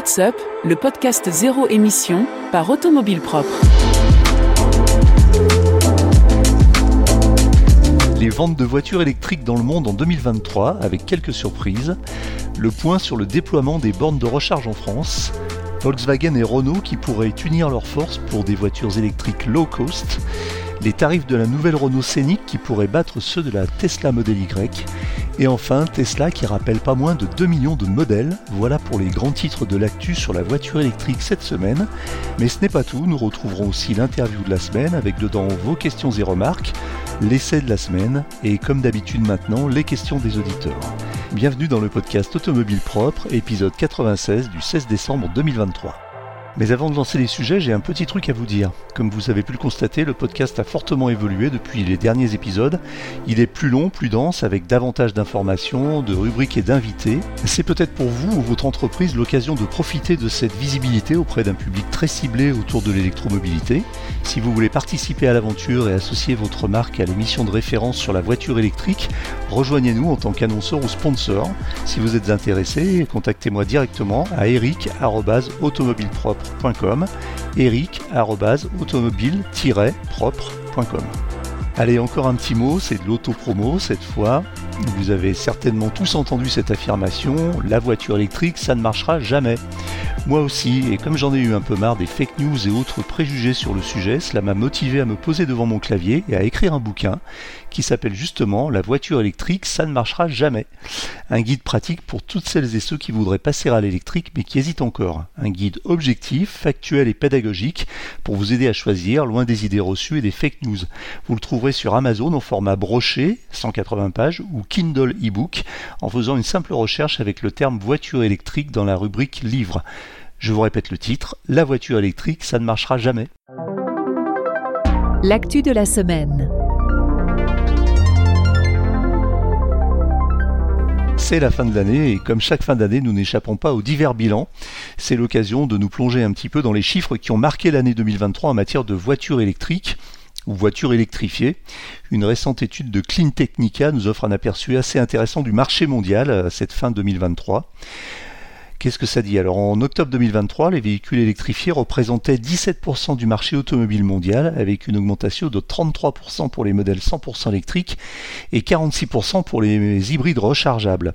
What's Up, le podcast zéro émission par Automobile Propre. Les ventes de voitures électriques dans le monde en 2023 avec quelques surprises. Le point sur le déploiement des bornes de recharge en France. Volkswagen et Renault qui pourraient unir leurs forces pour des voitures électriques low cost les tarifs de la nouvelle Renault Scénic qui pourraient battre ceux de la Tesla Model Y, et enfin Tesla qui rappelle pas moins de 2 millions de modèles. Voilà pour les grands titres de l'actu sur la voiture électrique cette semaine. Mais ce n'est pas tout, nous retrouverons aussi l'interview de la semaine avec dedans vos questions et remarques, l'essai de la semaine et comme d'habitude maintenant les questions des auditeurs. Bienvenue dans le podcast Automobile Propre, épisode 96 du 16 décembre 2023. Mais avant de lancer les sujets, j'ai un petit truc à vous dire. Comme vous avez pu le constater, le podcast a fortement évolué depuis les derniers épisodes. Il est plus long, plus dense, avec davantage d'informations, de rubriques et d'invités. C'est peut-être pour vous ou votre entreprise l'occasion de profiter de cette visibilité auprès d'un public très ciblé autour de l'électromobilité. Si vous voulez participer à l'aventure et associer votre marque à l'émission de référence sur la voiture électrique, rejoignez-nous en tant qu'annonceur ou sponsor. Si vous êtes intéressé, contactez-moi directement à eric.automobilepropre eric.automobile-propre.com. Allez, encore un petit mot, c'est de l'auto-promo cette fois. Vous avez certainement tous entendu cette affirmation, la voiture électrique, ça ne marchera jamais. Moi aussi, et comme j'en ai eu un peu marre des fake news et autres préjugés sur le sujet, cela m'a motivé à me poser devant mon clavier et à écrire un bouquin qui s'appelle justement La voiture électrique, ça ne marchera jamais. Un guide pratique pour toutes celles et ceux qui voudraient passer à l'électrique mais qui hésitent encore. Un guide objectif, factuel et pédagogique pour vous aider à choisir, loin des idées reçues et des fake news. Vous le trouverez sur Amazon au format broché, 180 pages, ou Kindle e-book, en faisant une simple recherche avec le terme voiture électrique dans la rubrique livre. Je vous répète le titre, La voiture électrique, ça ne marchera jamais. L'actu de la semaine. C'est la fin de l'année et comme chaque fin d'année, nous n'échappons pas aux divers bilans. C'est l'occasion de nous plonger un petit peu dans les chiffres qui ont marqué l'année 2023 en matière de voitures électriques ou voitures électrifiées. Une récente étude de Clean Technica nous offre un aperçu assez intéressant du marché mondial à cette fin 2023. Qu'est-ce que ça dit? Alors en octobre 2023, les véhicules électrifiés représentaient 17% du marché automobile mondial avec une augmentation de 33% pour les modèles 100% électriques et 46% pour les hybrides rechargeables.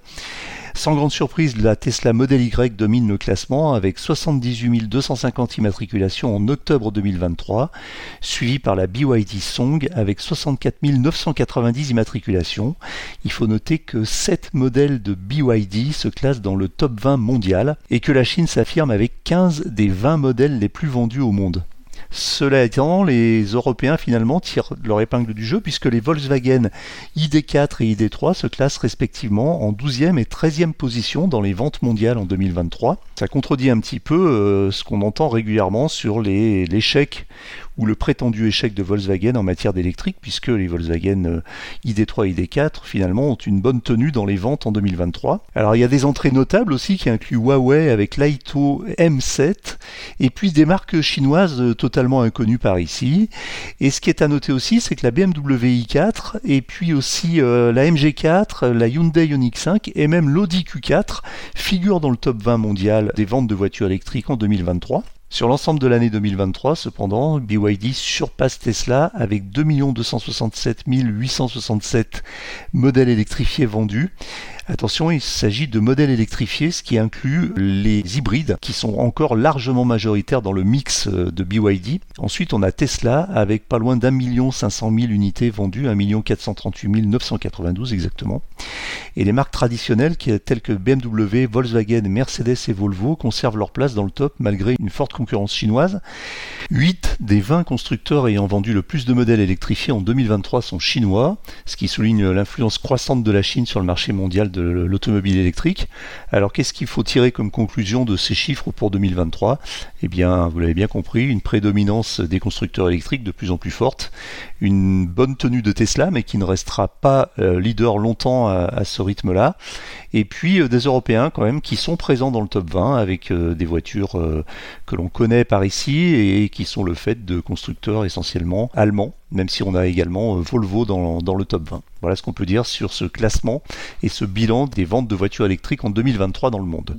Sans grande surprise, la Tesla Model Y domine le classement avec 78 250 immatriculations en octobre 2023, suivi par la BYD Song avec 64 990 immatriculations. Il faut noter que 7 modèles de BYD se classent dans le top 20 mondial et que la Chine s'affirme avec 15 des 20 modèles les plus vendus au monde. Cela étant, les Européens finalement tirent leur épingle du jeu puisque les Volkswagen ID4 et ID3 se classent respectivement en 12e et 13e position dans les ventes mondiales en 2023. Ça contredit un petit peu euh, ce qu'on entend régulièrement sur l'échec ou le prétendu échec de Volkswagen en matière d'électrique, puisque les Volkswagen ID3 et ID4 finalement ont une bonne tenue dans les ventes en 2023. Alors il y a des entrées notables aussi qui incluent Huawei avec l'Aito M7 et puis des marques chinoises totalement inconnues par ici. Et ce qui est à noter aussi, c'est que la BMW i4 et puis aussi euh, la MG4, la Hyundai Ioniq 5 et même l'Audi Q4 figurent dans le top 20 mondial des ventes de voitures électriques en 2023. Sur l'ensemble de l'année 2023, cependant, BYD surpasse Tesla avec 2 267 867 modèles électrifiés vendus Attention, il s'agit de modèles électrifiés, ce qui inclut les hybrides qui sont encore largement majoritaires dans le mix euh, de BYD. Ensuite, on a Tesla avec pas loin d'un million cinq cent mille unités vendues, un million quatre cent trente-huit mille neuf cent quatre-vingt-douze exactement. Et les marques traditionnelles telles que BMW, Volkswagen, Mercedes et Volvo conservent leur place dans le top malgré une forte concurrence chinoise. 8 des 20 constructeurs ayant vendu le plus de modèles électrifiés en 2023 sont chinois, ce qui souligne l'influence croissante de la Chine sur le marché mondial de l'automobile électrique. Alors qu'est-ce qu'il faut tirer comme conclusion de ces chiffres pour 2023 Eh bien, vous l'avez bien compris, une prédominance des constructeurs électriques de plus en plus forte, une bonne tenue de Tesla, mais qui ne restera pas euh, leader longtemps à, ce rythme-là, et puis euh, des Européens quand même qui sont présents dans le top 20 avec euh, des voitures que l'on connaît par ici et qui sont le fait de constructeurs essentiellement allemands même si on a également Volvo dans le top 20. Voilà ce qu'on peut dire sur ce classement et ce bilan des ventes de voitures électriques en 2023 dans le monde.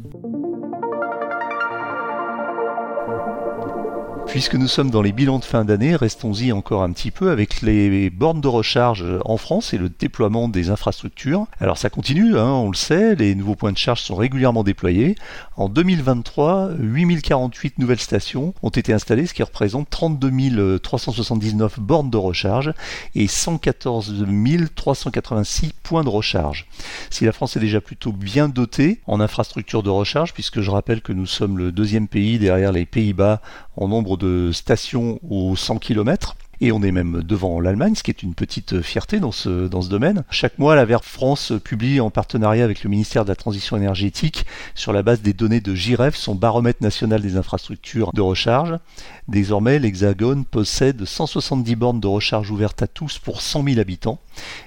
Puisque nous sommes dans les bilans de fin d'année, restons-y encore un petit peu avec les bornes de recharge en France et le déploiement des infrastructures. Alors ça continue, hein, on le sait, les nouveaux points de charge sont régulièrement déployés. En 2023, 8048 nouvelles stations ont été installées, ce qui représente 32 379 bornes de recharge et 114 386 points de recharge. Si la France est déjà plutôt bien dotée en infrastructures de recharge, puisque je rappelle que nous sommes le deuxième pays derrière les Pays-Bas en nombre de stations aux 100 km, et on est même devant l'Allemagne, ce qui est une petite fierté dans ce, dans ce domaine. Chaque mois, la Vert France publie en partenariat avec le ministère de la Transition énergétique, sur la base des données de JIREF, son baromètre national des infrastructures de recharge. Désormais, l'Hexagone possède 170 bornes de recharge ouvertes à tous pour 100 000 habitants.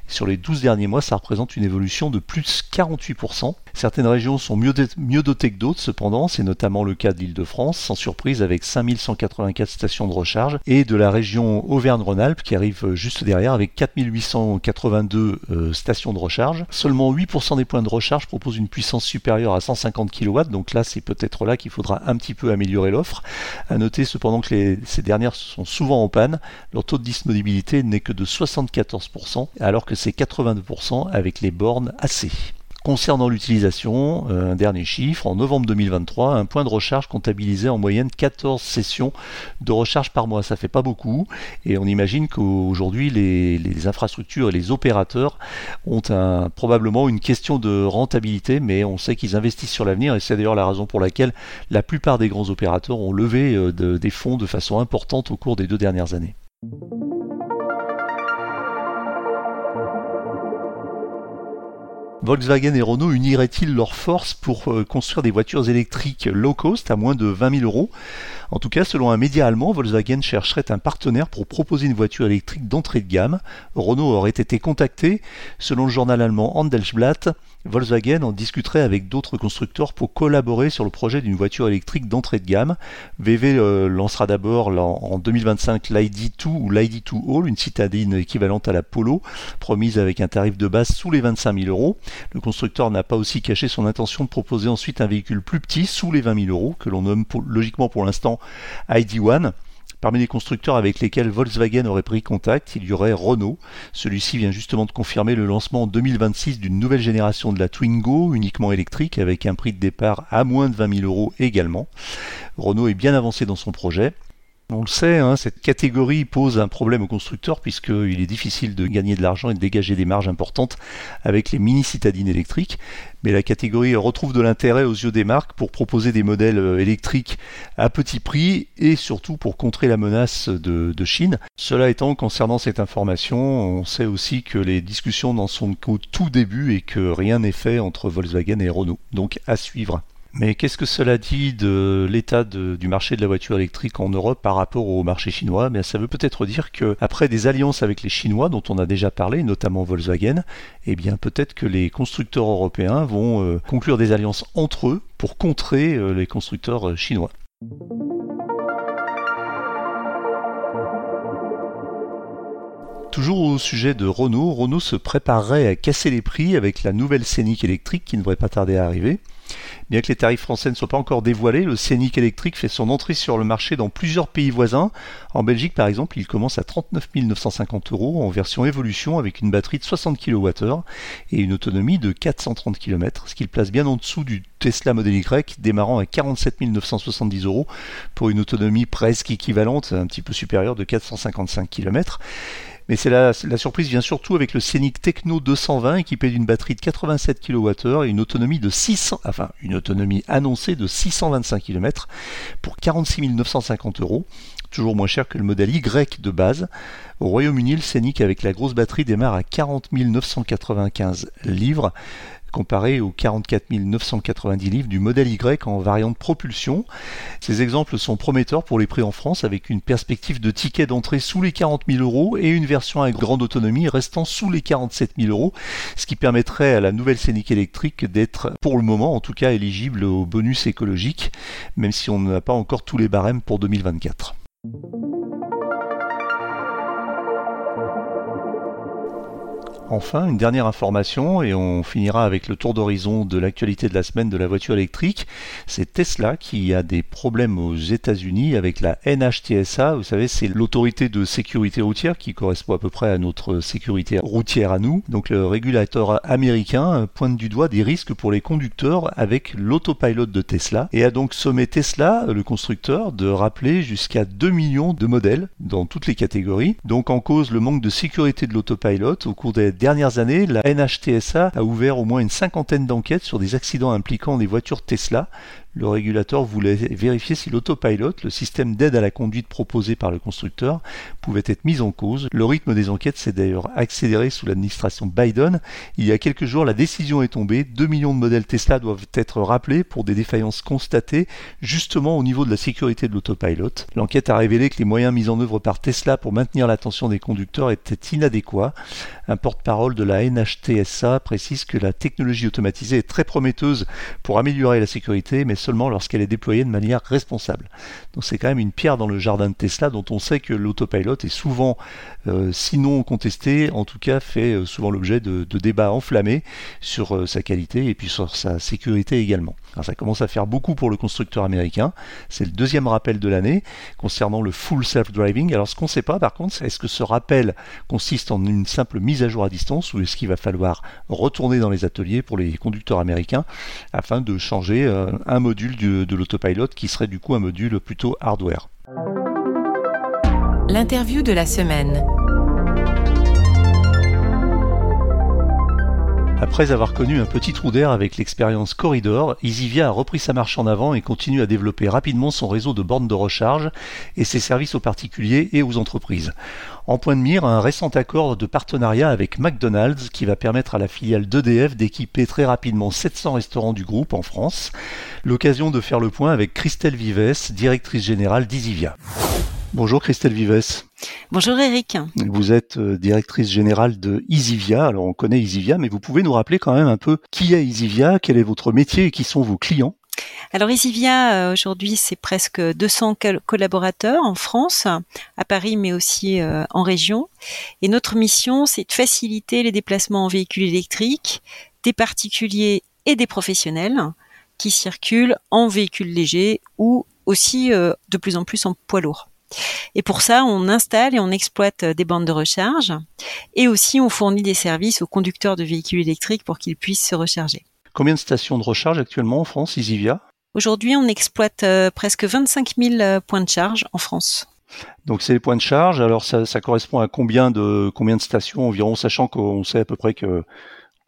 Sur les 12 derniers mois, ça représente une évolution de plus 48%. Certaines régions sont mieux, dotées que d'autres, cependant, c'est notamment le cas de l'île de France, sans surprise avec 5184 stations de recharge, et de la région Auvergne-Rhône-Alpes qui arrive juste derrière avec 4882 euh, stations de recharge. Seulement 8% des points de recharge proposent une puissance supérieure à 150 kW, donc là c'est peut-être là qu'il faudra un petit peu améliorer l'offre. À noter cependant que ces dernières sont souvent en panne, leur taux de disponibilité n'est que de 74%, alors que c'est 82% avec les bornes AC. Concernant l'utilisation, euh, un dernier chiffre, en novembre 2023, un point de recharge comptabilisait en moyenne 14 sessions de recharge par mois. Ça fait pas beaucoup et on imagine qu'aujourd'hui les, infrastructures et les opérateurs ont probablement une question de rentabilité, mais on sait qu'ils investissent sur l'avenir et c'est d'ailleurs la raison pour laquelle la plupart des grands opérateurs ont levé euh, des fonds de façon importante au cours des deux dernières années. Volkswagen et Renault uniraient-ils leurs forces pour euh, construire des voitures électriques low cost à moins de 20 000 euros? En tout cas, selon un média allemand, Volkswagen chercherait un partenaire pour proposer une voiture électrique d'entrée de gamme. Renault aurait été contacté. Selon le journal allemand Handelsblatt, Volkswagen en discuterait avec d'autres constructeurs pour collaborer sur le projet d'une voiture électrique d'entrée de gamme. VV euh, lancera d'abord en 2025 l'ID2 ou l'ID2 All, une citadine équivalente à la Polo, promise avec un tarif de base sous les 25 000 euros. Le constructeur n'a pas aussi caché son intention de proposer ensuite un véhicule plus petit, sous les 20 000 euros, que l'on nomme logiquement pour l'instant ID1. Parmi les constructeurs avec lesquels Volkswagen aurait pris contact, il y aurait Renault. Celui-ci vient justement de confirmer le lancement en 2026 d'une nouvelle génération de la Twingo, uniquement électrique, avec un prix de départ à moins de 20 000 euros également. Renault est bien avancé dans son projet. On le sait, hein, cette catégorie pose un problème aux constructeurs puisqu'il est difficile de gagner de l'argent et de dégager des marges importantes avec les mini-citadines électriques. Mais la catégorie retrouve de l'intérêt aux yeux des marques pour proposer des modèles euh, électriques à petit prix et surtout pour contrer la menace de, de Chine. Cela étant, concernant cette information, on sait aussi que les discussions n'en sont qu'au tout début et que rien n'est fait entre Volkswagen et Renault. Donc à suivre. Mais qu'est-ce que cela dit de l'état du marché de la voiture électrique en Europe par rapport au marché chinois? Ça veut peut-être dire qu'après des alliances avec les Chinois, dont on a déjà parlé, notamment Volkswagen, eh bien peut-être que les constructeurs européens vont euh, conclure des alliances entre eux pour contrer euh, les constructeurs euh, chinois. Toujours au sujet de Renault, Renault se préparerait à casser les prix avec la nouvelle Scénic électrique qui ne devrait pas tarder à arriver. Bien que les tarifs français ne soient pas encore dévoilés, le Scénic électrique fait son entrée sur le marché dans plusieurs pays voisins. En Belgique, par exemple, il commence à 39 950 euros en version évolution avec une batterie de 60 kWh et une autonomie de 430 km, ce qui le place bien en dessous du Tesla Model Y, démarrant à 47 970 euros pour une autonomie presque équivalente, un petit peu supérieure de 455 km. Mais c'est la, surprise vient surtout avec le Scénic Techno 220 équipé d'une batterie de 87 kWh et une autonomie de 600, enfin une autonomie annoncée de 625 km pour 46 950 euros toujours moins cher que le modèle Y de base. Au Royaume-Uni, le Scénic avec la grosse batterie démarre à 40 995 livres comparé aux 44 990 livres du modèle Y en variante propulsion. Ces exemples sont prometteurs pour les prix en France avec une perspective de ticket d'entrée sous les 40 000 euros et une version à grande autonomie restant sous les 47 000 euros, ce qui permettrait à la nouvelle Scénic électrique d'être pour le moment en tout cas éligible au bonus écologique, même si on n'a pas encore tous les barèmes pour 2024. Enfin, une dernière information et on finira avec le tour d'horizon de l'actualité de la semaine de la voiture électrique. C'est Tesla qui a des problèmes aux États-Unis avec la NHTSA. Vous savez, c'est l'autorité de sécurité routière qui correspond à peu près à notre sécurité routière à nous. Donc le régulateur américain pointe du doigt des risques pour les conducteurs avec l'autopilot de Tesla et a donc sommé Tesla, le constructeur, de rappeler jusqu'à 2 millions de modèles dans toutes les catégories. Donc en cause le manque de sécurité de l'autopilot au cours des dernières années, la NHTSA a ouvert au moins une cinquantaine d'enquêtes sur des accidents impliquant des voitures Tesla, le régulateur voulait vérifier si l'autopilot, le système d'aide à la conduite proposé par le constructeur, pouvait être mis en cause. Le rythme des enquêtes s'est d'ailleurs accéléré sous l'administration Biden. Il y a quelques jours, la décision est tombée. 2 millions de modèles Tesla doivent être rappelés pour des défaillances constatées justement au niveau de la sécurité de l'autopilot. L'enquête a révélé que les moyens mis en œuvre par Tesla pour maintenir l'attention des conducteurs étaient inadéquats. Un porte-parole de la NHTSA précise que la technologie automatisée est très prometteuse pour améliorer la sécurité, mais seulement lorsqu'elle est déployée de manière responsable. Donc c'est quand même une pierre dans le jardin de Tesla dont on sait que l'autopilot est souvent, euh, sinon contesté, en tout cas fait euh, souvent l'objet de, débats enflammés sur euh, sa qualité et puis sur sa sécurité également. Ça commence à faire beaucoup pour le constructeur américain. C'est le deuxième rappel de l'année concernant le full self-driving. Alors ce qu'on ne sait pas par contre, c'est est-ce que ce rappel consiste en une simple mise à jour à distance ou est-ce qu'il va falloir retourner dans les ateliers pour les conducteurs américains afin de changer un module de l'autopilot qui serait du coup un module plutôt hardware. L'interview de la semaine. Après avoir connu un petit trou d'air avec l'expérience Corridor, EasyVia a repris sa marche en avant et continue à développer rapidement son réseau de bornes de recharge et ses services aux particuliers et aux entreprises. En point de mire, un récent accord de partenariat avec McDonald's qui va permettre à la filiale d'EDF d'équiper très rapidement 700 restaurants du groupe en France. L'occasion de faire le point avec Christelle Vives, directrice générale d'EasyVia. Bonjour Christelle Vives. Bonjour Eric. Vous êtes euh, directrice générale de EasyVia. Alors on connaît EasyVia, mais vous pouvez nous rappeler quand même un peu qui est EasyVia, quel est votre métier et qui sont vos clients? Alors EasyVia, euh, aujourd'hui, c'est presque 200 collaborateurs en France, à Paris, mais aussi euh, en région. Et notre mission, c'est de faciliter les déplacements en véhicules électriques des particuliers et des professionnels qui circulent en véhicules légers ou aussi de plus en plus en poids lourd. Et pour ça, on installe et on exploite des bandes de recharge et aussi on fournit des services aux conducteurs de véhicules électriques pour qu'ils puissent se recharger. Combien de stations de recharge actuellement en France, Isivia? Aujourd'hui, on exploite euh, presque 25 000 euh, points de charge en France. Donc c'est les points de charge. Alors ça, correspond à combien de combien de stations environ, sachant qu'on sait à peu près que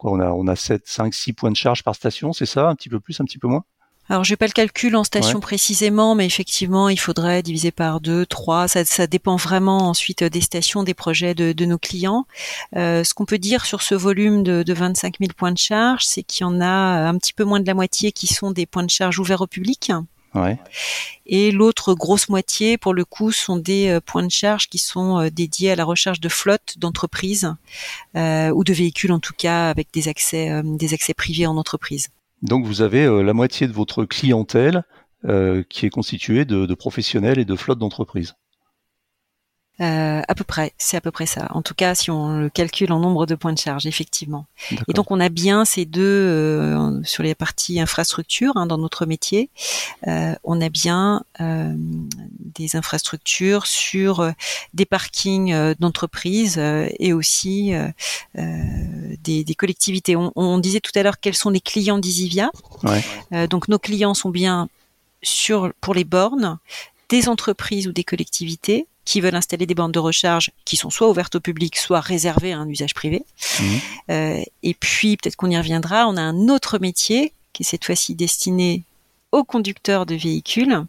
on a on a 7, 5, 6 points de charge par station, c'est ça? Un petit peu plus, un petit peu moins? Alors, je n'ai pas le calcul en station précisément, mais effectivement, il faudrait diviser par deux, trois. Ça, ça dépend vraiment ensuite des stations, des projets de, de nos clients. Euh, ce qu'on peut dire sur ce volume de, de 25 000 points de charge, c'est qu'il y en a un petit peu moins de la moitié qui sont des points de charge ouverts au public. Ouais. Et l'autre grosse moitié, pour le coup, sont des euh, points de charge qui sont euh, dédiés à la recherche de flottes d'entreprises euh, ou de véhicules, en tout cas, avec des accès, euh, des accès privés en entreprise. Donc vous avez euh, la moitié de votre clientèle euh, qui est constituée de, professionnels et de flottes d'entreprises. Euh, à peu près, c'est à peu près ça. En tout cas, si on le calcule en nombre de points de charge, effectivement. Et donc, on a bien ces deux euh, sur les parties infrastructures hein, dans notre métier. Euh, on a bien euh, des infrastructures sur des parkings d'entreprises et aussi des, des, collectivités. On, on, disait tout à l'heure quels sont les clients d'Isivia. Ouais. donc, nos clients sont bien sur pour les bornes des entreprises ou des collectivités qui veulent installer des bandes de recharge qui sont soit ouvertes au public, soit réservées à un usage privé. Mmh. Euh, et puis, peut-être qu'on y reviendra, on a un autre métier qui est cette fois-ci destiné aux conducteurs de véhicules.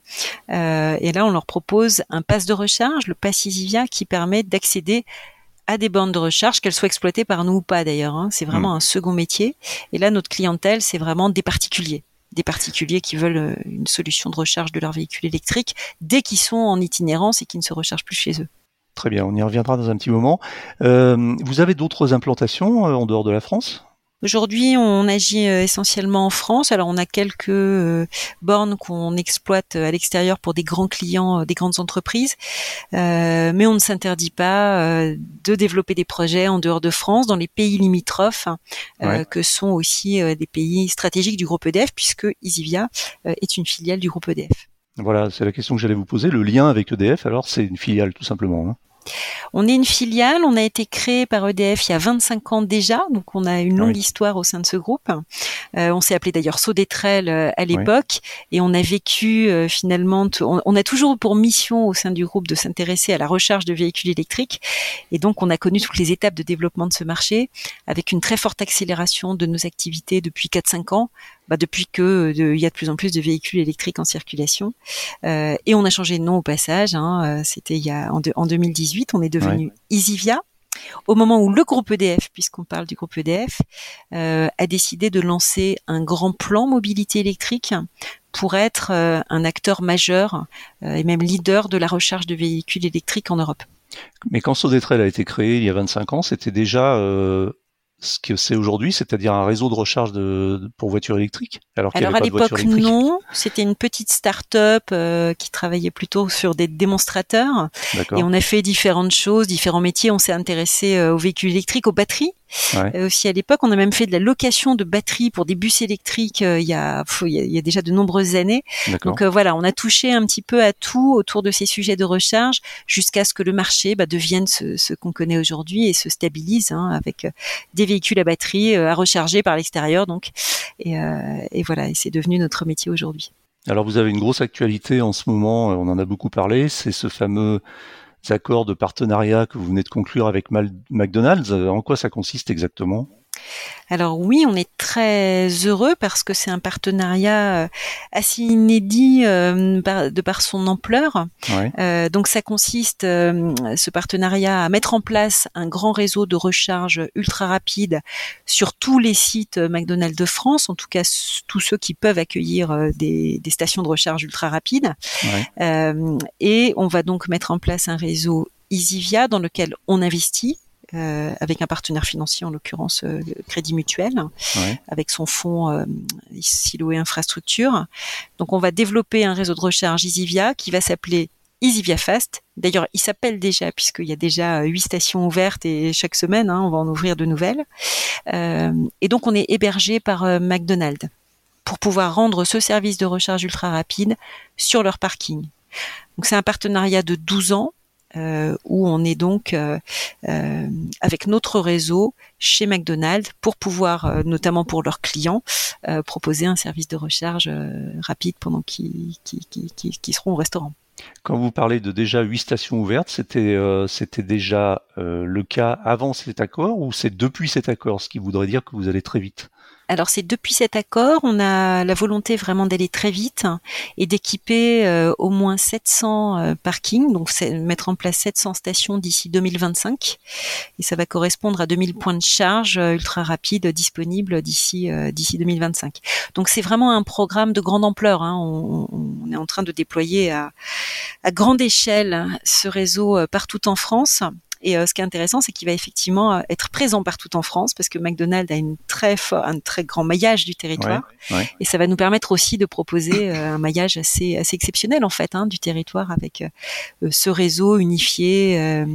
Euh, et là, on leur propose un pass de recharge, le pass Isivia, qui permet d'accéder à des bandes de recharge, qu'elles soient exploitées par nous ou pas d'ailleurs. Hein. C'est vraiment mmh. un second métier. Et là, notre clientèle, c'est vraiment des particuliers des particuliers qui veulent euh, une solution de recharge de leur véhicule électrique dès qu'ils sont en itinérance et qui ne se rechargent plus chez eux. Très bien, on y reviendra dans un petit moment. Euh, vous avez d'autres implantations euh, en dehors de la France? Aujourd'hui, on agit euh, essentiellement en France. Alors, on a quelques euh, bornes qu'on exploite euh, à l'extérieur pour des grands clients, des grandes entreprises, mais on ne s'interdit pas de développer des projets en dehors de France, dans les pays limitrophes, que sont aussi des pays stratégiques du groupe EDF, puisque Isivia est une filiale du groupe EDF. Voilà, c'est la question que j'allais vous poser. Le lien avec EDF, alors, c'est une filiale, tout simplement. Hein. On est une filiale, on a été créé par EDF il y a 25 ans déjà, donc on a une longue histoire au sein de ce groupe. Euh, on s'est appelé d'ailleurs Saudetrel euh, à l'époque et on a vécu euh, finalement, on, a toujours pour mission au sein du groupe de s'intéresser à la recharge de véhicules électriques et donc on a connu toutes les étapes de développement de ce marché avec une très forte accélération de nos activités depuis 4-5 ans bah, depuis que il y a de plus en plus de véhicules électriques en circulation. Euh, et on a changé de nom au passage. Hein, euh, C'était il y a en, en, 2018, on est devenu Easivia. Au moment où le groupe EDF, puisqu'on parle du groupe EDF, euh, a décidé de lancer un grand plan mobilité électrique pour être euh, un acteur majeur euh, et même leader de la recharge de véhicules électriques en Europe. Mais quand Sodetrel a été créé il y a 25 ans, c'était déjà ce que c'est aujourd'hui, c'est-à-dire un réseau de recharge de, pour voitures électriques Alors, alors à l'époque, non. C'était une petite start-up euh, qui travaillait plutôt sur des démonstrateurs. Et on a fait différentes choses, différents métiers. On s'est intéressé euh, aux véhicules électriques, aux batteries. Euh, aussi à l'époque, on a même fait de la location de batteries pour des bus électriques euh, il, y a, il, y a, déjà de nombreuses années. Donc euh, voilà, on a touché un petit peu à tout autour de ces sujets de recharge jusqu'à ce que le marché bah, devienne ce, ce qu'on connaît aujourd'hui et se stabilise hein, avec des véhicules à batterie à recharger par l'extérieur. Donc et, et voilà, et c'est devenu notre métier aujourd'hui. Alors vous avez une grosse actualité en ce moment, on en a beaucoup parlé, c'est ce fameux accords de partenariat que vous venez de conclure avec McDonald's. En quoi ça consiste exactement? Alors oui, on est très heureux parce que c'est un partenariat euh, assez inédit euh, de par son ampleur. Euh, donc ça consiste, ce partenariat, à mettre en place un grand réseau de recharge ultra rapide sur tous les sites McDonald's de France, en tout cas tous ceux qui peuvent accueillir des, stations de recharge ultra rapides. et on va donc mettre en place un réseau Easyvia dans lequel on investit euh, avec un partenaire financier, en l'occurrence euh, Crédit Mutuel, avec son fonds euh, Siloé Infrastructure. Donc on va développer un réseau de recharge EasyVia qui va s'appeler EasyVia Fast. D'ailleurs, il s'appelle déjà puisqu'il y a déjà huit stations ouvertes et chaque semaine, hein, on va en ouvrir de nouvelles. Euh, et donc, on est hébergé par euh, McDonald's pour pouvoir rendre ce service de recharge ultra rapide sur leur parking. Donc, c'est un partenariat de 12 ans euh, où on est donc euh, euh, avec notre réseau chez McDonald's pour pouvoir, notamment pour leurs clients, proposer un service de recharge rapide pendant qu'ils seront au restaurant. Quand vous parlez de déjà huit stations ouvertes, c'était c'était déjà le cas avant cet accord ou c'est depuis cet accord, ce qui voudrait dire que vous allez très vite? Alors c'est depuis cet accord, on a la volonté vraiment d'aller très vite et d'équiper euh, au moins 700 euh, parkings, donc mettre en place 700 stations d'ici 2025 et ça va correspondre à 2000 points de charge euh, ultra rapides disponibles d'ici d'ici 2025. Donc c'est vraiment un programme de grande ampleur. Hein. On, est en train de déployer à grande échelle ce réseau partout en France et euh, ce qui est intéressant, c'est qu'il va effectivement euh, être présent partout en France parce que McDonald's a une très fort, un très grand maillage du territoire. Et ça va nous permettre aussi de proposer euh, un maillage assez, assez exceptionnel en fait hein, du territoire avec ce réseau unifié.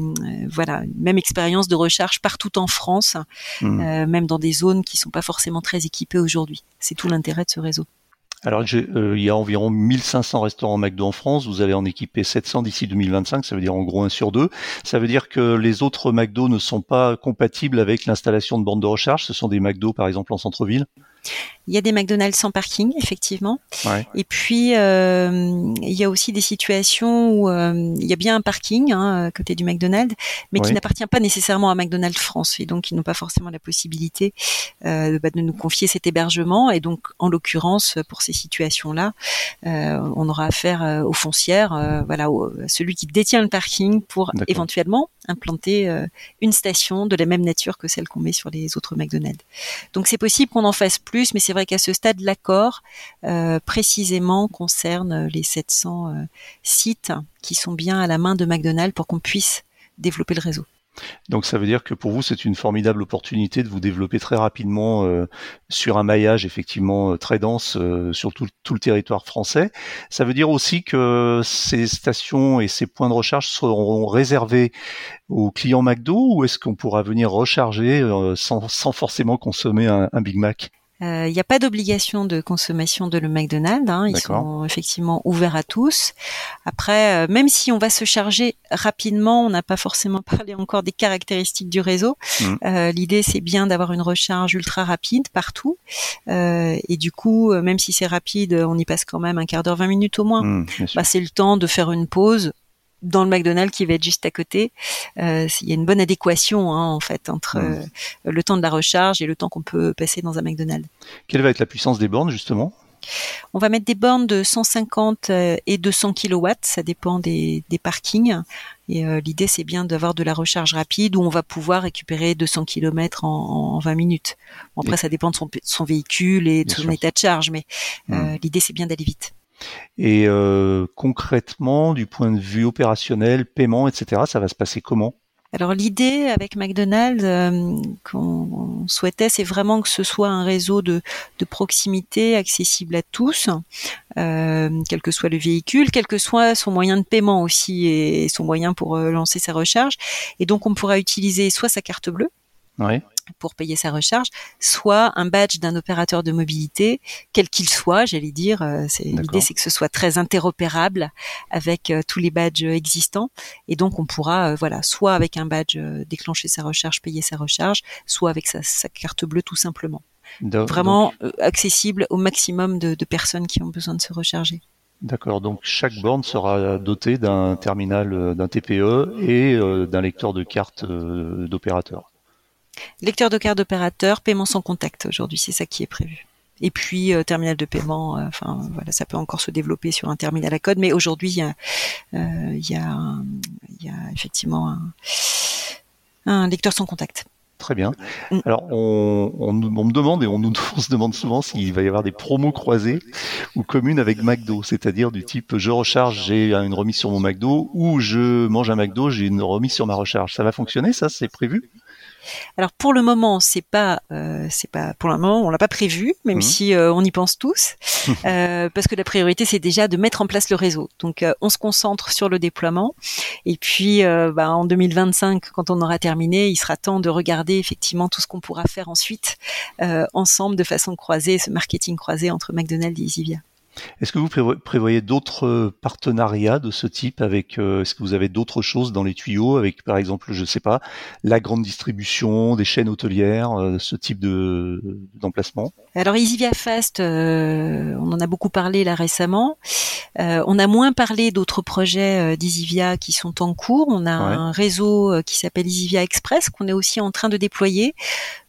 voilà, même expérience de recharge partout en France, mmh. même dans des zones qui sont pas forcément très équipées aujourd'hui. C'est tout l'intérêt de ce réseau. Alors euh, il y a environ 1500 restaurants McDo en France, vous allez en équiper 700 d'ici 2025, ça veut dire en gros un sur deux. Ça veut dire que les autres McDo ne sont pas compatibles avec l'installation de bornes de recharge, ce sont des McDo par exemple en centre-ville il y a des McDonald's sans parking, effectivement. Et puis, euh, il y a aussi des situations où euh, il y a bien un parking hein, à côté du McDonald's, mais qui n'appartient pas nécessairement à McDonald's France. Et donc, ils n'ont pas forcément la possibilité euh, bah, de nous confier cet hébergement. Et donc, en l'occurrence, pour ces situations-là, on aura affaire aux foncières, voilà, celui qui détient le parking pour éventuellement implanter une station de la même nature que celle qu'on met sur les autres McDonald's. Donc, c'est possible qu'on en fasse plus, mais c'est vrai qu'à ce stade, l'accord euh, précisément concerne les 700 euh, sites qui sont bien à la main de McDonald's pour qu'on puisse développer le réseau. Donc ça veut dire que pour vous, c'est une formidable opportunité de vous développer très rapidement euh, sur un maillage effectivement très dense sur tout, le territoire français. Ça veut dire aussi que ces stations et ces points de recharge seront réservés aux clients McDo ou est-ce qu'on pourra venir recharger sans, forcément consommer un Big Mac? Il euh, n'y a pas d'obligation de consommation de le McDonald's. Hein, ils sont effectivement ouverts à tous. Après, euh, même si on va se charger rapidement, on n'a pas forcément parlé encore des caractéristiques du réseau. Mm. Euh, L'idée, c'est bien d'avoir une recharge ultra rapide partout. Et du coup, même si c'est rapide, on y passe quand même un quart d'heure, 20 minutes au moins. Mm, bah, c'est le temps de faire une pause dans le McDonald's qui va être juste à côté. Euh, il y a une bonne adéquation hein, en fait entre euh, le temps de la recharge et le temps qu'on peut passer dans un McDonald's. Quelle va être la puissance des bornes justement? On va mettre des bornes de 150 euh, et 200 kW, ça dépend des, parkings. Et l'idée, c'est bien d'avoir de la recharge rapide où on va pouvoir récupérer 200 km en, 20 minutes. après, ça dépend de son, véhicule et de son état de charge, mais hmm. l'idée, c'est bien d'aller vite. Et euh, concrètement, du point de vue opérationnel, paiement, etc., ça va se passer comment? Alors l'idée avec McDonald's euh, qu'on souhaitait, c'est vraiment que ce soit un réseau de, proximité accessible à tous, euh, quel que soit le véhicule, quel que soit son moyen de paiement aussi et son moyen pour lancer sa recharge. Et donc on pourra utiliser soit sa carte bleue, oui pour payer sa recharge, soit un badge d'un opérateur de mobilité, quel qu'il soit, j'allais dire. Euh, l'idée, c'est que ce soit très interopérable avec euh, tous les badges existants. Et donc, on pourra, euh, voilà, soit avec un badge déclencher sa recharge, payer sa recharge, soit avec sa, carte bleue tout simplement. Vraiment accessible au maximum de, de personnes qui ont besoin de se recharger. D'accord, donc chaque borne sera dotée d'un terminal, d'un TPE et d'un lecteur de carte d'opérateur. Lecteur de carte d'opérateur, paiement sans contact aujourd'hui, c'est ça qui est prévu. Et puis euh, terminal de paiement, euh, enfin voilà, ça peut encore se développer sur un terminal à code, mais aujourd'hui il y a, euh, il y, a y a effectivement un, lecteur sans contact. Très bien. Mm. Alors, on, on, me demande et on, nous, on se demande souvent s'il va y avoir des promos croisés ou communes avec McDo, c'est-à-dire du type je recharge, j'ai une remise sur mon McDo, ou je mange un McDo, j'ai une remise sur ma recharge. Ça va fonctionner, ça? C'est prévu? Alors pour le moment, c'est pas, euh, c'est pas, pour le moment, on l'a pas prévu, même mmh. si euh, on y pense tous, euh, parce que la priorité c'est déjà de mettre en place le réseau. Donc on se concentre sur le déploiement, et puis bah, en 2025, quand on aura terminé, il sera temps de regarder effectivement tout ce qu'on pourra faire ensuite ensemble de façon croisée, ce marketing croisé entre McDonald's et Easyvia. Est-ce que vous prévoyez d'autres euh, partenariats de ce type avec euh, Est-ce que vous avez d'autres choses dans les tuyaux avec, par exemple, je ne sais pas, la grande distribution, des chaînes hôtelières, euh, ce type de d'emplacement? Alors EasyVia Fast, on en a beaucoup parlé là récemment. on a moins parlé d'autres projets d'EasyVia qui sont en cours. On a un réseau qui s'appelle EasyVia Express qu'on est aussi en train de déployer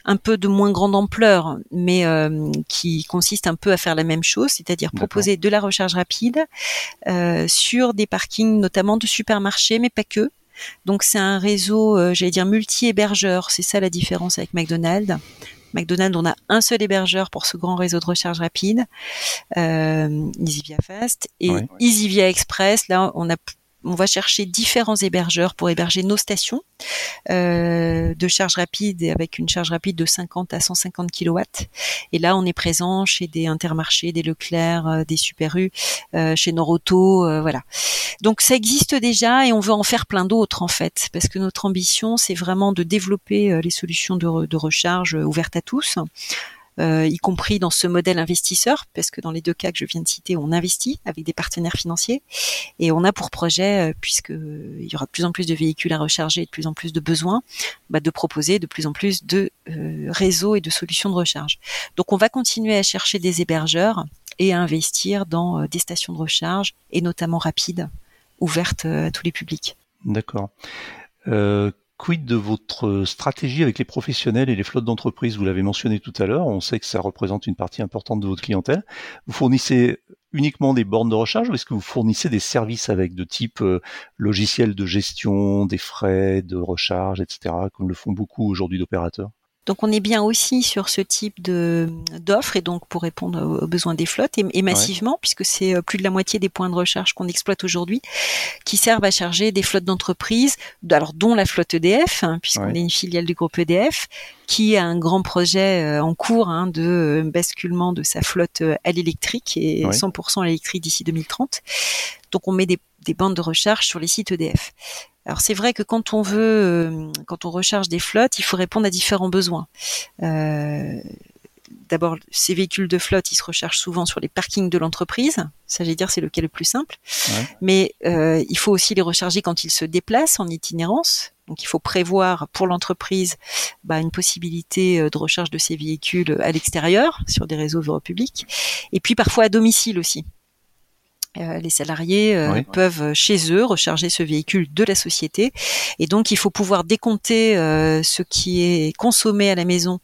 un peu de moins grande ampleur, mais euh, qui consiste un peu à faire la même chose, c'est-à-dire proposer de la recharge rapide euh, sur des parkings notamment de supermarchés, mais pas que. Donc c'est un réseau, euh, j'allais dire multi-hébergeur, c'est ça la différence avec McDonald's. McDonald's, on a un seul hébergeur pour ce grand réseau de recharge rapide, euh, EasyVia Fast, et EasyVia Express, là on a on va chercher différents hébergeurs pour héberger nos stations euh, de charge rapide avec une charge rapide de 50 à 150 kW. Et là, on est présent chez des Intermarchés, des Leclerc, euh, des Super euh, chez Noroto, voilà. Donc ça existe déjà et on veut en faire plein d'autres en fait, parce que notre ambition, c'est vraiment de développer les solutions de recharge ouvertes à tous. Euh, y compris dans ce modèle investisseur, parce que dans les deux cas que je viens de citer, on investit avec des partenaires financiers et on a pour projet, euh, puisque il y aura de plus en plus de véhicules à recharger, de plus en plus de besoins, bah, de proposer de plus en plus de euh, réseaux et de solutions de recharge. Donc on va continuer à chercher des hébergeurs et à investir dans des stations de recharge et notamment rapides, ouvertes à tous les publics. D'accord. Quid de votre stratégie avec les professionnels et les flottes d'entreprise Vous l'avez mentionné tout à l'heure, on sait que ça représente une partie importante de votre clientèle. Vous fournissez uniquement des bornes de recharge ou est-ce que vous fournissez des services avec de type euh, logiciel de gestion des frais de recharge, etc., comme le font beaucoup aujourd'hui d'opérateurs? Donc on est bien aussi sur ce type de d'offres et donc pour répondre aux besoins des flottes et, massivement puisque c'est euh, plus de la moitié des points de recharge qu'on exploite aujourd'hui qui servent à charger des flottes d'entreprises, alors dont la flotte EDF hein, puisqu'on est une filiale du groupe EDF qui a un grand projet euh, en cours hein, de basculement de sa flotte à l'électrique et 100% à l'électrique d'ici 2030. Donc on met des, des bandes de recharge sur les sites EDF. Alors c'est vrai que quand on veut, euh, quand on recharge des flottes, il faut répondre à différents besoins. Euh, d'abord, ces véhicules de flotte, ils se rechargent souvent sur les parkings de l'entreprise. Ça, je dire, c'est le cas le plus simple. Mais euh, il faut aussi les recharger quand ils se déplacent en itinérance. Donc, il faut prévoir pour l'entreprise bah, une possibilité de recharge de ces véhicules à l'extérieur, sur des réseaux publics. Et puis, parfois à domicile aussi. Euh, les salariés euh, peuvent euh, chez eux recharger ce véhicule de la société. Et donc il faut pouvoir décompter ce qui est consommé à la maison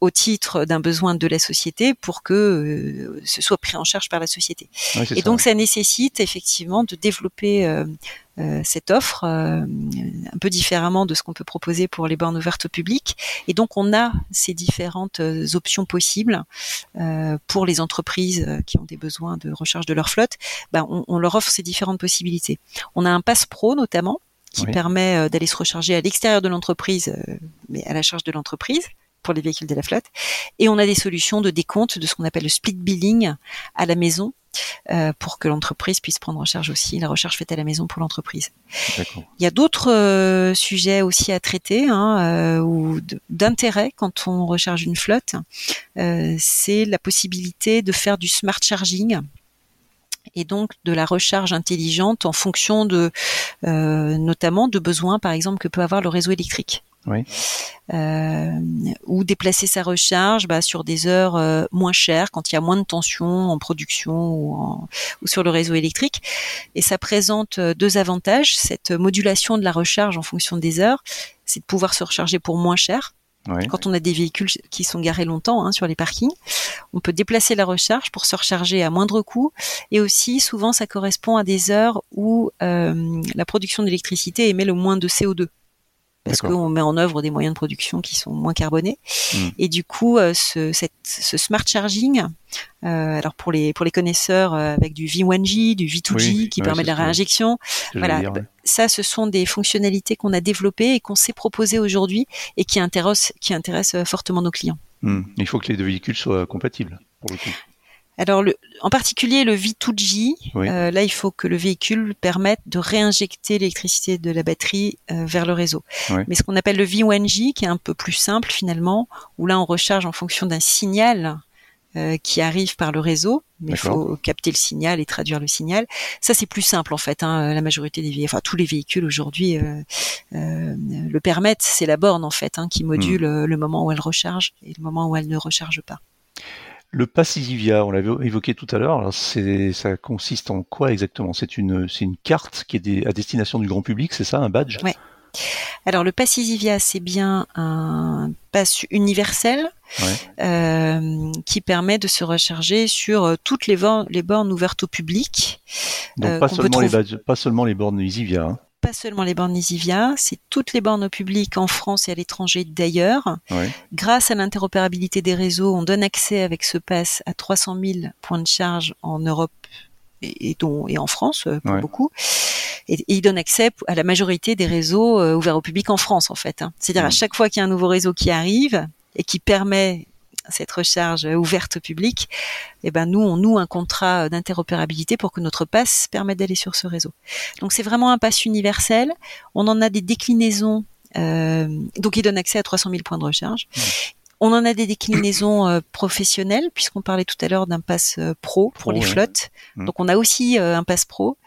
au titre d'un besoin de la société pour que ce soit pris en charge par la société. et donc ça nécessite effectivement de développer euh, cette offre euh, un peu différemment de ce qu'on peut proposer pour les bornes ouvertes au public. Et donc on a ces différentes euh, options possibles pour les entreprises qui ont des besoins de recharge de leur flotte. Ben, on, leur offre ces différentes possibilités. On a un passe pro notamment qui permet d'aller se recharger à l'extérieur de l'entreprise, mais à la charge de l'entreprise pour les véhicules de la flotte. Et on a des solutions de décompte de ce qu'on appelle le split billing à la maison euh, pour que l'entreprise puisse prendre en charge aussi la recherche faite à la maison pour l'entreprise. Il y a d'autres euh, sujets aussi à traiter hein, euh, ou d'intérêt quand on recharge une flotte. c'est la possibilité de faire du smart charging et donc de la recharge intelligente en fonction de notamment de besoins par exemple que peut avoir le réseau électrique. Oui. Euh, ou déplacer sa recharge bah, sur des heures euh, moins chères quand il y a moins de tension en production ou, ou, sur le réseau électrique. Et ça présente euh, deux avantages. Cette modulation de la recharge en fonction des heures, c'est de pouvoir se recharger pour moins cher. Quand on a des véhicules qui sont garés longtemps hein, sur les parkings, on peut déplacer la recharge pour se recharger à moindre coût. Et aussi, souvent, ça correspond à des heures où euh, la production d'électricité émet le moins de CO2 parce qu'on met en œuvre des moyens de production qui sont moins carbonés. Hmm. Et du coup, euh, ce, smart charging, euh, alors pour les pour les connaisseurs euh, avec du V1G, du V2G qui permet de la réinjection, voilà, ça, ce sont des fonctionnalités qu'on a développées et qu'on s'est proposées aujourd'hui et qui intéressent qui intéressent fortement nos clients. Hmm. Il faut que les deux véhicules soient compatibles pour le coup. Alors, le, en particulier le V2G, euh, là, il faut que le véhicule permette de réinjecter l'électricité de la batterie euh, vers le réseau. Mais ce qu'on appelle le V1G, qui est un peu plus simple finalement, où là, on recharge en fonction d'un signal euh, qui arrive par le réseau, mais il faut capter le signal et traduire le signal. Ça, c'est plus simple en fait. Hein. La majorité des véhicules, enfin tous les véhicules aujourd'hui le permettent. C'est la borne en fait hein, qui module hmm. le moment où elle recharge et le moment où elle ne recharge pas. Le pass on l'avait évoqué tout à l'heure. C'est, ça consiste en quoi exactement? C'est une, carte qui est à destination du grand public, c'est ça, un badge? Oui. Alors le pass c'est bien un pass universel euh, qui permet de se recharger sur euh, toutes les, bornes, les bornes ouvertes au public. Donc euh, pas, seulement les badges, pas seulement les bornes Easyvia. Hein pas seulement les bornes Easyvia, c'est toutes les bornes au public en France et à l'étranger d'ailleurs. Grâce à l'interopérabilité des réseaux, on donne accès avec ce pass à 300 000 points de charge en Europe et, dont, et en France euh, pour beaucoup. Et, il donne accès à la majorité des réseaux euh, ouverts au public en France en fait. Hein. C'est-à-dire à chaque fois qu'il y a un nouveau réseau qui arrive et qui permet cette recharge ouverte au public, eh ben nous on noue un contrat d'interopérabilité pour que notre passe permette d'aller sur ce réseau. Donc c'est vraiment un pass universel. On en a des déclinaisons. Euh, donc il donne accès à 300 000 points de recharge. On en a des déclinaisons euh, professionnelles, puisqu'on parlait tout à l'heure d'un pass euh, pro pour les flottes. Mm. Donc on a aussi un pass pro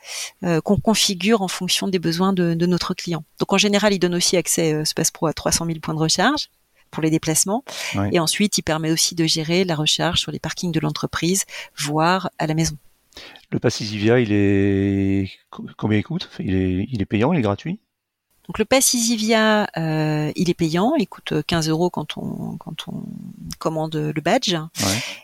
qu'on configure en fonction des besoins de, de, notre client. Donc en général, il donne aussi accès, ce pass pro, à 300 000 points de recharge pour les déplacements. Et ensuite, il permet aussi de gérer la recharge sur les parkings de l'entreprise, voire à la maison. Le Passisivia, il est combien il coûte? Il est, il est payant, il est gratuit? Donc le pass EasyVia, euh, il est payant, il coûte 15 euros quand on quand on commande le badge.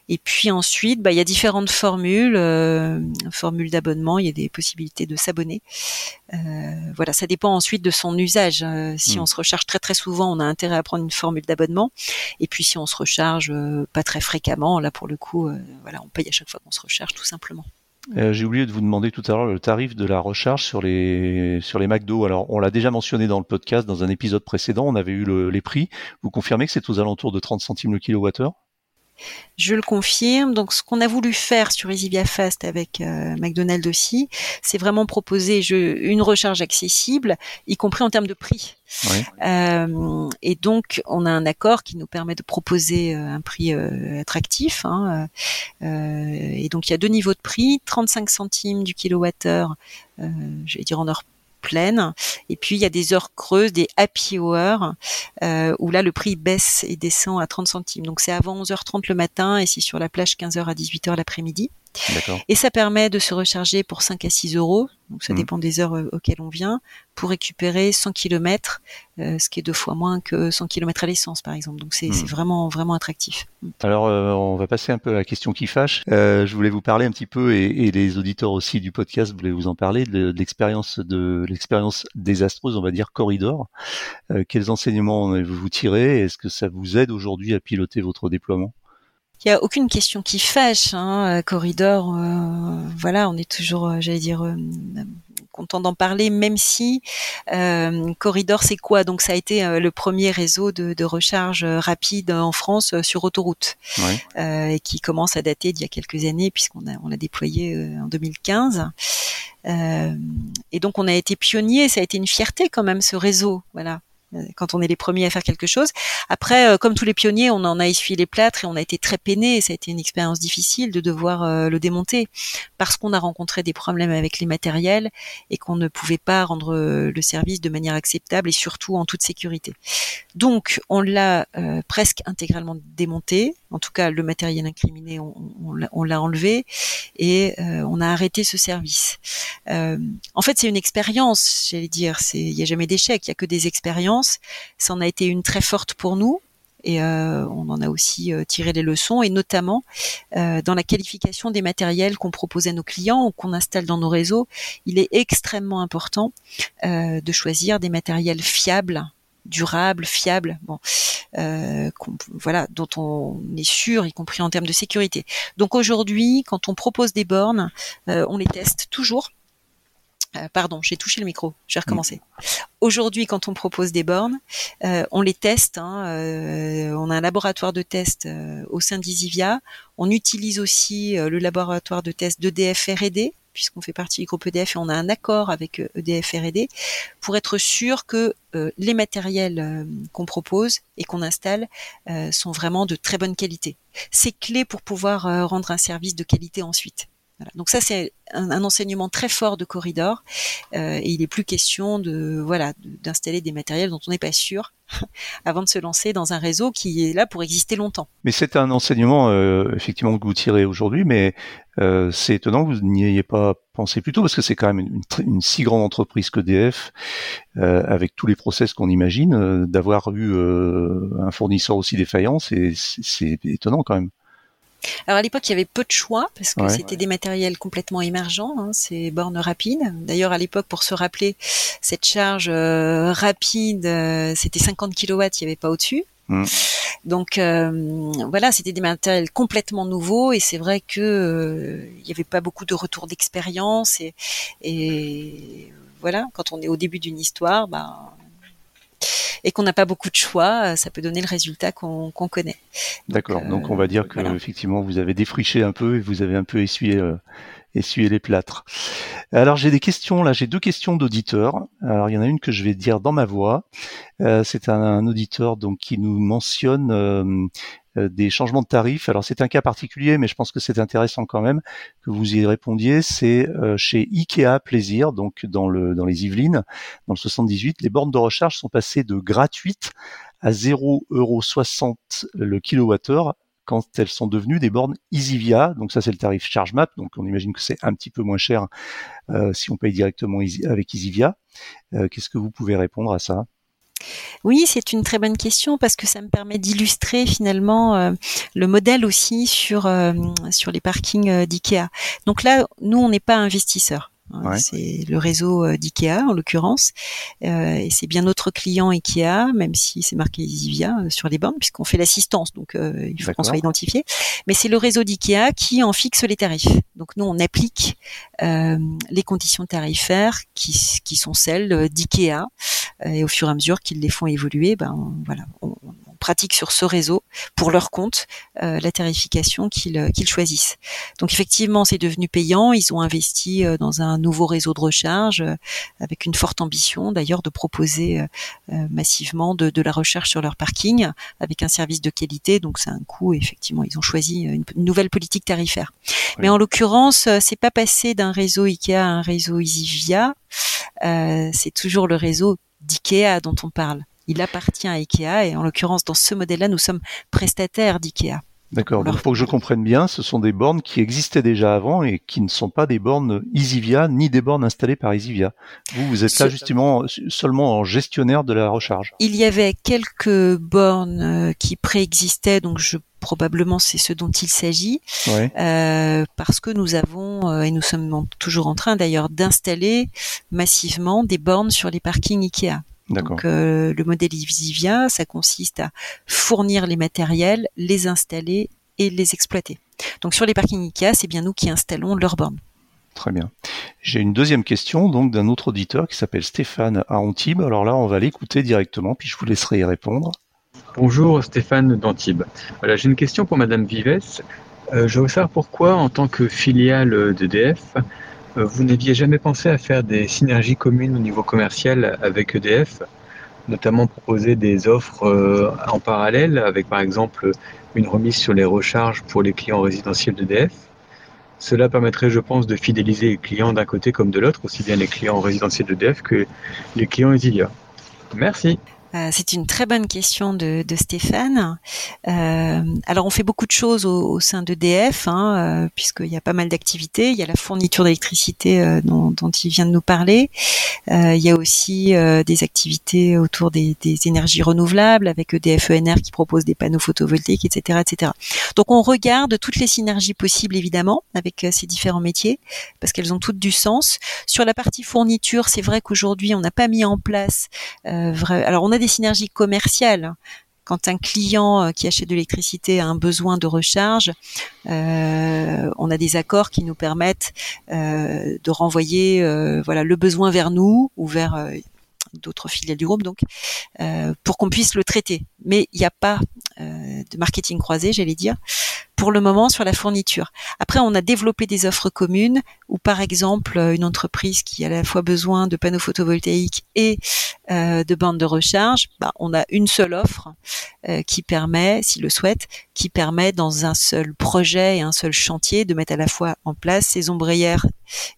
Et puis ensuite, bah, il y a différentes formules, euh, formules d'abonnement, il y a des possibilités de s'abonner. Euh, voilà, ça dépend ensuite de son usage. Euh, si hmm. on se recharge très très souvent, on a intérêt à prendre une formule d'abonnement. Et puis si on se recharge euh, pas très fréquemment, là pour le coup, voilà, on paye à chaque fois qu'on se recharge tout simplement. J'ai oublié de vous demander tout à l'heure le tarif de la recharge sur les sur les McDo. Alors on l'a déjà mentionné dans le podcast, dans un épisode précédent, on avait eu les prix. Vous confirmez que c'est aux alentours de 30 centimes le kilowattheure? Je le confirme. Donc, ce qu'on a voulu faire sur EasyVia Fast avec euh, McDonald's aussi, c'est vraiment proposer une recharge accessible, y compris en termes de prix. Euh, et donc, on a un accord qui nous permet de proposer euh, un prix attractif. Hein, et donc, il y a deux niveaux de prix 35 centimes du kilowattheure, je vais dire en heure pleine. Et puis il y a des heures creuses, des happy hours, euh, où là le prix baisse et descend à 30 centimes. Donc c'est avant 11h30 le matin et c'est sur la plage 15h à 18h l'après-midi. Et ça permet de se recharger pour 5 à 6 euros, donc ça mmh. dépend des heures euh, auxquelles on vient, pour récupérer 100 km, euh, ce qui est deux fois moins que 100 km à l'essence par exemple. Donc c'est mmh. vraiment vraiment attractif. Mmh. Alors euh, on va passer un peu à la question qui fâche. je voulais vous parler un petit peu et, les auditeurs aussi du podcast voulaient vous en parler de, l'expérience de l'expérience désastreuse, on va dire corridor. quels enseignements vous tirez Est-ce que ça vous aide aujourd'hui à piloter votre déploiement? Il y a aucune question qui fâche. Hein. Euh, Corridor, euh, voilà, on est toujours, euh, j'allais dire, content d'en parler, même si Corridor, c'est quoi? Donc ça a été le premier réseau de, recharge rapide en France sur autoroute, et qui commence à dater d'il y a quelques années puisqu'on a on l'a déployé en 2015. et donc on a été pionnier, ça a été une fierté quand même ce réseau, voilà. Euh, quand on est les premiers à faire quelque chose. Après, euh, comme tous les pionniers, on en a essuyé les plâtres et on a été très peiné. Ça a été une expérience difficile de devoir euh, le démonter parce qu'on a rencontré des problèmes avec les matériels et qu'on ne pouvait pas rendre le service de manière acceptable et surtout en toute sécurité. Donc, on l'a presque intégralement démonté. En tout cas, le matériel incriminé, on, l'a enlevé et on a arrêté ce service. en fait, c'est une expérience, j'allais dire. Il n'y a jamais d'échec, il n'y a que des expériences ça en a été une très forte pour nous. Et euh, on en a aussi euh, tiré les leçons. Et notamment euh, dans la qualification des matériels qu'on propose à nos clients ou qu'on installe dans nos réseaux, il est extrêmement important de choisir des matériels fiables durables, fiables, bon, voilà, dont on est sûr, y compris en termes de sécurité. Donc aujourd'hui, quand on propose des bornes, on les teste toujours euh, pardon, j'ai touché le micro, je vais recommencer. Aujourd'hui, quand on propose des bornes, euh, on les teste. Hein, euh, on a un laboratoire de test au sein d'Isivia. On utilise aussi le laboratoire de test d'EDF R&D, puisqu'on fait partie du groupe EDF et on a un accord avec EDF R&D pour être sûr que les matériels qu'on propose et qu'on installe sont vraiment de très bonne qualité. C'est clé pour pouvoir rendre un service de qualité ensuite. Donc ça c'est un, enseignement très fort de Corridor euh, et il est plus question de voilà d'installer des matériels dont on n'est pas sûr avant de se lancer dans un réseau qui est là pour exister longtemps. Mais c'est un enseignement euh, effectivement que vous tirez aujourd'hui, mais euh, c'est étonnant que vous n'y ayez pas pensé plus tôt parce que c'est quand même une, une, si grande entreprise que DF avec tous les process qu'on imagine d'avoir eu un fournisseur aussi défaillant, c'est étonnant quand même. Alors à l'époque, il y avait peu de choix parce que c'était des matériels complètement émergents, hein, ces bornes rapides. D'ailleurs, à l'époque, pour se rappeler, cette charge euh, rapide, euh, c'était 50 kW, il n'y avait pas au-dessus. Mm. Donc euh, voilà, c'était des matériels complètement nouveaux et c'est vrai que il n'y avait pas beaucoup de retours d'expérience et, et, voilà, quand on est au début d'une histoire, ben et qu'on n'a pas beaucoup de choix, euh, ça peut donner le résultat qu'on connaît. D'accord. Donc, on va dire que effectivement vous avez défriché un peu et vous avez un peu essuyé euh, essuyé les plâtres. Alors j'ai des questions là, j'ai deux questions d'auditeurs. Alors il y en a une que je vais dire dans ma voix. Euh, c'est un, auditeur donc qui nous mentionne euh, euh, des changements de tarifs. Alors c'est un cas particulier, mais je pense que c'est intéressant quand même que vous y répondiez. C'est chez Ikea Plaisir, donc dans le dans les Yvelines, dans le 78, les bornes de recharge sont passées de gratuites à 0,60€ le kilowattheure quand elles sont devenues des bornes EasyVia. Donc ça, c'est le tarif ChargeMap. Donc on imagine que c'est un petit peu moins cher si on paye directement avec EasyVia. Qu'est-ce que vous pouvez répondre à ça? Oui, c'est une très bonne question parce que ça me permet d'illustrer finalement le modèle aussi sur sur les parkings d'IKEA. Donc là, nous, on n'est pas investisseurs. Hein, c'est le réseau euh, d'IKEA en l'occurrence, euh, et c'est bien notre client IKEA, même si c'est marqué Isivia euh, sur les bornes, puisqu'on fait l'assistance, donc il faut qu'on soit identifié. Mais c'est le réseau d'IKEA qui en fixe les tarifs. Donc nous, on applique les conditions tarifaires qui, qui sont celles d'IKEA, et au fur et à mesure qu'ils les font évoluer, ben voilà, on, pratiquent sur ce réseau pour leur compte euh, la tarification qu'ils qu'ils choisissent. Donc effectivement, c'est devenu payant. Ils ont investi euh, dans un nouveau réseau de recharge euh, avec une forte ambition d'ailleurs de proposer massivement de, de, la recherche sur leur parking avec un service de qualité. Donc c'est un coût. Effectivement, ils ont choisi une, nouvelle politique tarifaire. Mais en l'occurrence, c'est pas passé d'un réseau Ikea à un réseau EasyVia. Euh, c'est toujours le réseau d'IKEA dont on parle il appartient à IKEA et en l'occurrence dans ce modèle-là, nous sommes prestataires d'IKEA. D'accord. Donc, pour que je comprenne bien, ce sont des bornes qui existaient déjà avant et qui ne sont pas des bornes EasyVia ni des bornes installées par EasyVia. Vous, vous êtes là justement seulement en gestionnaire de la recharge. Il y avait quelques bornes euh, qui préexistaient, donc je probablement c'est ce dont il s'agit, euh, parce que nous avons euh, et nous sommes toujours en train d'ailleurs d'installer massivement des bornes sur les parkings Ikea. Donc euh, le modèle Isivia, ça consiste à fournir les matériels, les installer et les exploiter. Donc sur les parkings IKEA, c'est bien nous qui installons leurs bornes. Très bien. J'ai une deuxième question donc d'un autre auditeur qui s'appelle Stéphane à Antibes. Alors là, on va l'écouter directement, puis je vous laisserai y répondre. Bonjour Stéphane d'Antibes. Voilà, j'ai une question pour Madame Vives. Euh, je veux savoir pourquoi, en tant que filiale d'EDF, euh, vous n'aviez jamais pensé à faire des synergies communes au niveau commercial avec EDF, notamment proposer des offres euh, en parallèle avec par exemple une remise sur les recharges pour les clients résidentiels d'EDF cela permettrait, je pense, de fidéliser les clients d'un côté comme de l'autre, aussi bien les clients résidentiels d'EDF que les clients Easilia. Merci. Euh, c'est une très bonne question de, Stéphane. Euh, alors on fait beaucoup de choses au, sein d'EDF, hein, euh, puisqu'il y a pas mal d'activités. Il y a la fourniture d'électricité dont, il vient de nous parler. il y a aussi des activités autour des, énergies renouvelables avec EDF ENR qui propose des panneaux photovoltaïques, etc., etc. Donc on regarde toutes les synergies possibles évidemment avec ces différents métiers parce qu'elles ont toutes du sens. Sur la partie fourniture, c'est vrai qu'aujourd'hui on n'a pas mis en place. Alors on a des synergies commerciales. Quand un client euh, qui achète de l'électricité a un besoin de recharge, euh, on a des accords qui nous permettent euh, de renvoyer voilà le besoin vers nous ou vers d'autres filiales du groupe, donc pour qu'on puisse le traiter. Mais il n'y a pas de marketing croisé, j'allais dire, pour le moment sur la fourniture. Après, on a développé des offres communes où, par exemple, une entreprise qui a à la fois besoin de panneaux photovoltaïques et euh, de bandes de recharge, bah, on a une seule offre euh, qui permet, s'il le souhaite, qui permet dans un seul projet et un seul chantier de mettre à la fois en place ces ombrières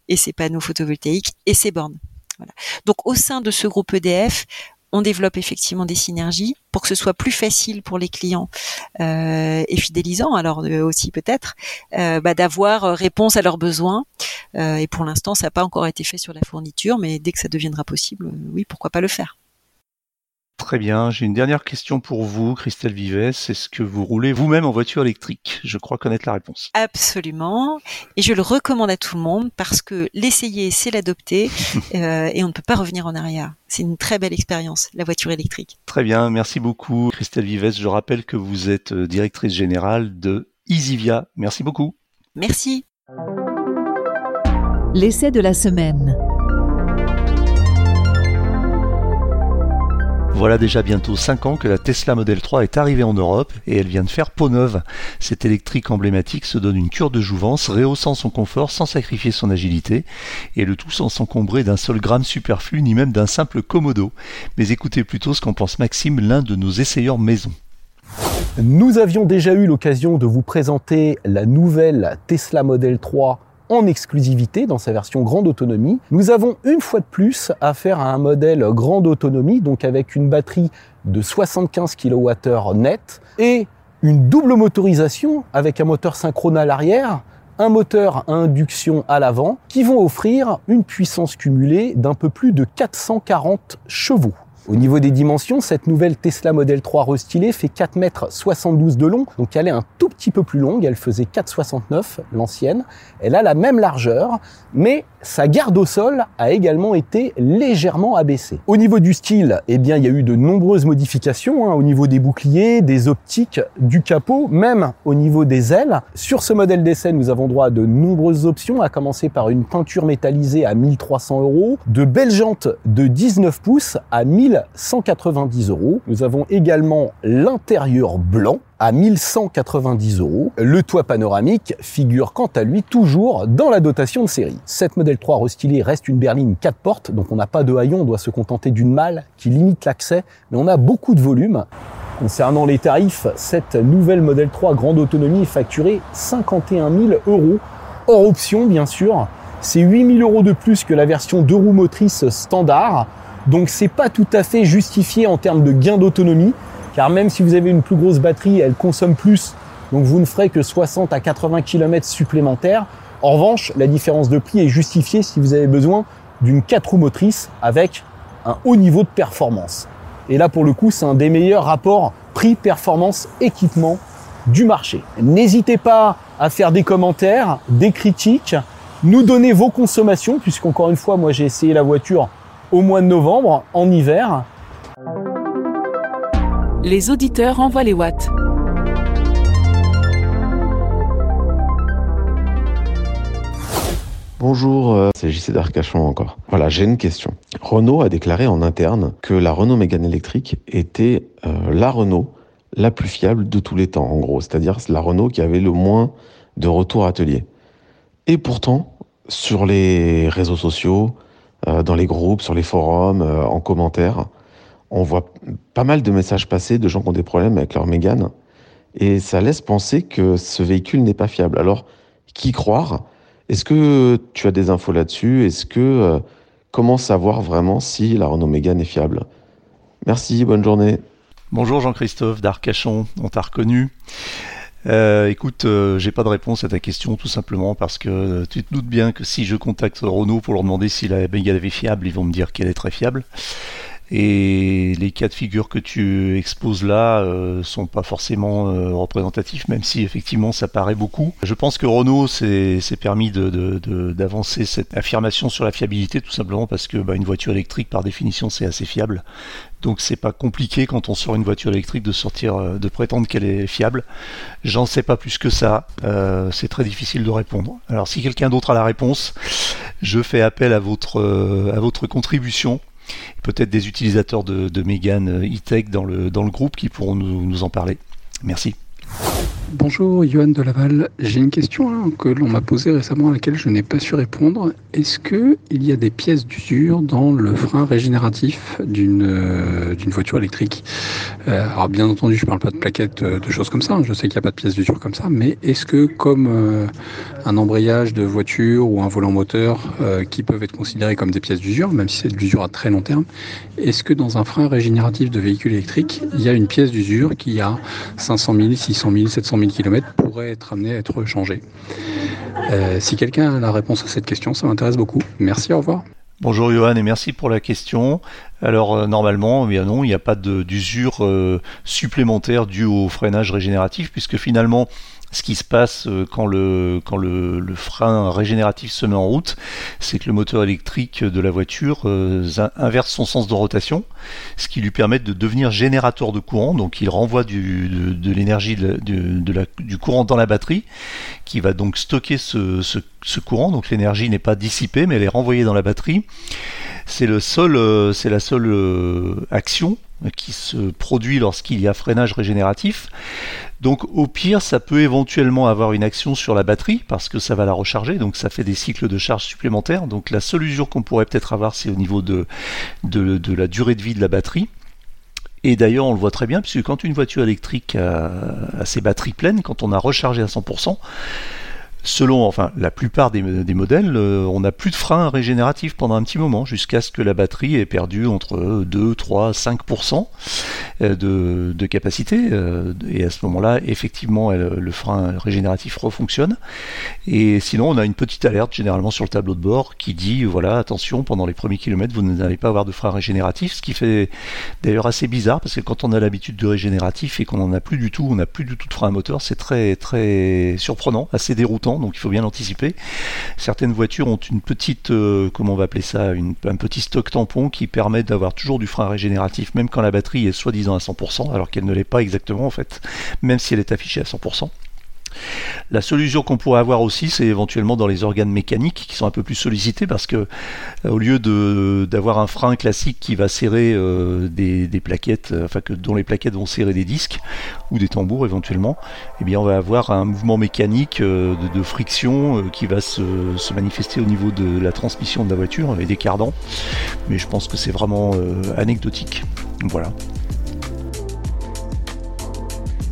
et ces panneaux photovoltaïques et ces bornes. Donc au sein de ce groupe EDF, on développe effectivement des synergies pour que ce soit plus facile pour les clients euh, et fidélisant alors euh, aussi peut-être euh, bah, d'avoir réponse à leurs besoins. Et pour l'instant ça n'a pas encore été fait sur la fourniture mais dès que ça deviendra possible oui pourquoi pas le faire Très bien. J'ai une dernière question pour vous, Christelle Vives. Est-ce que vous roulez vous-même en voiture électrique? Je crois connaître la réponse. Absolument. Et je le recommande à tout le monde parce que l'essayer, c'est l'adopter euh, et on ne peut pas revenir en arrière. C'est une très belle expérience, la voiture électrique. Très bien. Merci beaucoup, Christelle Vives. Je rappelle que vous êtes euh, directrice générale de Easyvia. Merci beaucoup. Merci. L'essai de la semaine. Voilà déjà bientôt 5 ans que la Tesla Model 3 est arrivée en Europe et elle vient de faire peau neuve. Cette électrique emblématique se donne une cure de jouvence, rehaussant son confort sans sacrifier son agilité, et le tout sans s'encombrer d'un seul gramme superflu ni même d'un simple commodo. Mais écoutez plutôt ce qu'en pense Maxime, l'un de nos essayeurs maison. Nous avions déjà eu l'occasion de vous présenter la nouvelle Tesla Model 3 en exclusivité dans sa version grande autonomie. Nous avons une fois de plus affaire à un modèle grande autonomie, donc avec une batterie de 75 kWh net et une double motorisation avec un moteur synchrone à l'arrière, un moteur à induction à l'avant, qui vont offrir une puissance cumulée d'un peu plus de 440 chevaux. Au niveau des dimensions, cette nouvelle Tesla Model 3 restylée fait 4 mètres 72 de long, donc elle est un tout petit peu plus longue, elle faisait 4,69 l'ancienne. Elle a la même largeur, mais sa garde au sol a également été légèrement abaissée. Au niveau du style, eh bien, il y a eu de nombreuses modifications hein, au niveau des boucliers, des optiques, du capot, même au niveau des ailes. Sur ce modèle d'essai, nous avons droit à de nombreuses options, à commencer par une peinture métallisée à 1300 euros, de belles jantes de 19 pouces à 1190 euros. Nous avons également l'intérieur blanc à 1190 euros. Le toit panoramique figure quant à lui toujours dans la dotation de série. Cette modèle 3 restylée reste une berline 4 portes, donc on n'a pas de haillon, on doit se contenter d'une malle qui limite l'accès, mais on a beaucoup de volume. Concernant les tarifs, cette nouvelle modèle 3 grande autonomie est facturée 51 000 euros, hors option bien sûr. C'est 8 000 euros de plus que la version 2 roues motrices standard, donc c'est pas tout à fait justifié en termes de gain d'autonomie car même si vous avez une plus grosse batterie, elle consomme plus, donc vous ne ferez que 60 à 80 km supplémentaires. En revanche, la différence de prix est justifiée si vous avez besoin d'une 4 roues motrices avec un haut niveau de performance. Et là, pour le coup, c'est un des meilleurs rapports prix-performance-équipement du marché. N'hésitez pas à faire des commentaires, des critiques, nous donner vos consommations, puisqu'encore une fois, moi j'ai essayé la voiture au mois de novembre, en hiver les auditeurs envoient les watts. Bonjour, euh, c'est JC d'Arcachon encore. Voilà, j'ai une question. Renault a déclaré en interne que la Renault Mégane électrique était euh, la Renault la plus fiable de tous les temps, en gros. C'est-à-dire la Renault qui avait le moins de retours atelier. Et pourtant, sur les réseaux sociaux, euh, dans les groupes, sur les forums, en commentaire, on voit pas mal de messages passer de gens qui ont des problèmes avec leur Mégane. Et ça laisse penser que ce véhicule n'est pas fiable. Alors, qui croire Est-ce que tu as des infos là-dessus? Est-ce que euh, comment savoir vraiment si la Renault Mégane est fiable? Merci, bonne journée. Bonjour Jean-Christophe d'Arcachon, on t'a reconnu. Euh, écoute, euh, j'ai pas de réponse à ta question tout simplement parce que tu te doutes bien que si je contacte Renault pour leur demander si la Mégane est fiable, ils vont me dire qu'elle est très fiable. Et les cas de figure que tu exposes là euh, sont pas forcément euh, représentatifs, même si effectivement ça paraît beaucoup. Je pense que Renault s'est permis d'avancer cette affirmation sur la fiabilité tout simplement parce que bah, une voiture électrique par définition c'est assez fiable. Donc c'est pas compliqué quand on sort une voiture électrique de sortir, euh, de prétendre qu'elle est fiable. J'en sais pas plus que ça. C'est très difficile de répondre. Alors si quelqu'un d'autre a la réponse, je fais appel à votre contribution peut-être des utilisateurs de, Megan e-tech dans le, groupe qui pourront nous en parler. Merci. Bonjour, Johan de Laval. J'ai une question hein, que l'on m'a posée récemment à laquelle je n'ai pas su répondre. Est-ce qu'il y a des pièces d'usure dans le frein régénératif d'une euh, voiture électrique? Euh, Alors bien entendu, je ne parle pas de plaquettes, euh, de choses comme ça. Hein. Je sais qu'il n'y a pas de pièces d'usure comme ça. Mais est-ce que comme un embrayage de voiture ou un volant moteur qui peuvent être considérés comme des pièces d'usure, même si c'est de l'usure à très long terme, est-ce que dans un frein régénératif de véhicule électrique, il y a une pièce d'usure qui a 500 000, 600 000, 700 000 km pourrait être amené à être changé euh, Si quelqu'un a la réponse à cette question, ça m'intéresse beaucoup. Merci, au revoir. Bonjour Johan et merci pour la question. Alors euh, normalement, eh bien non, il n'y a pas d'usure euh, supplémentaire due au freinage régénératif puisque finalement ce qui se passe euh, quand le, frein régénératif se met en route, c'est que le moteur électrique de la voiture euh, inverse son sens de rotation, ce qui lui permet de devenir générateur de courant, donc il renvoie du, de, l'énergie du courant dans la batterie, qui va donc stocker ce, courant, donc l'énergie n'est pas dissipée, mais elle est renvoyée dans la batterie. C'est euh, c'est la seule action qui se produit lorsqu'il y a freinage régénératif. Donc au pire, ça peut éventuellement avoir une action sur la batterie parce que ça va la recharger, donc ça fait des cycles de charge supplémentaires. Donc la seule usure qu'on pourrait peut-être avoir, c'est au niveau de, de, la durée de vie de la batterie. Et d'ailleurs, on le voit très bien, puisque quand une voiture électrique a, a, ses batteries pleines, quand on a rechargé à 100%, selon, enfin, la plupart des, modèles, euh, on n'a plus de frein régénératif pendant un petit moment, jusqu'à ce que la batterie ait perdu entre 2, 3, 5% de, de, capacité. Euh, et à ce moment-là, effectivement, le frein régénératif refonctionne. Et sinon, on a une petite alerte généralement sur le tableau de bord qui dit, voilà, attention, pendant les premiers kilomètres, vous n'allez pas avoir de frein régénératif, ce qui fait d'ailleurs assez bizarre, parce que quand on a l'habitude de régénératif et qu'on n'en a plus du tout, on n'a plus du tout de frein à moteur, c'est très, très surprenant, assez déroutant, donc il faut bien l'anticiper. Certaines voitures ont une petite, euh, on va appeler ça, un petit stock tampon qui permet d'avoir toujours du frein régénératif, même quand la batterie est soi-disant à 100%, alors qu'elle ne l'est pas exactement en fait, même si elle est affichée à 100%. La solution qu'on pourrait avoir aussi, c'est éventuellement dans les organes mécaniques qui sont un peu plus sollicités parce que euh, au lieu d'avoir un frein classique qui va serrer euh, des, plaquettes, euh, enfin que dont les plaquettes vont serrer des disques ou des tambours éventuellement, eh bien on va avoir un mouvement mécanique de, friction qui va se, se, manifester au niveau de la transmission de la voiture et des cardans. Mais je pense que c'est vraiment anecdotique. Voilà.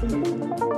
Thank you.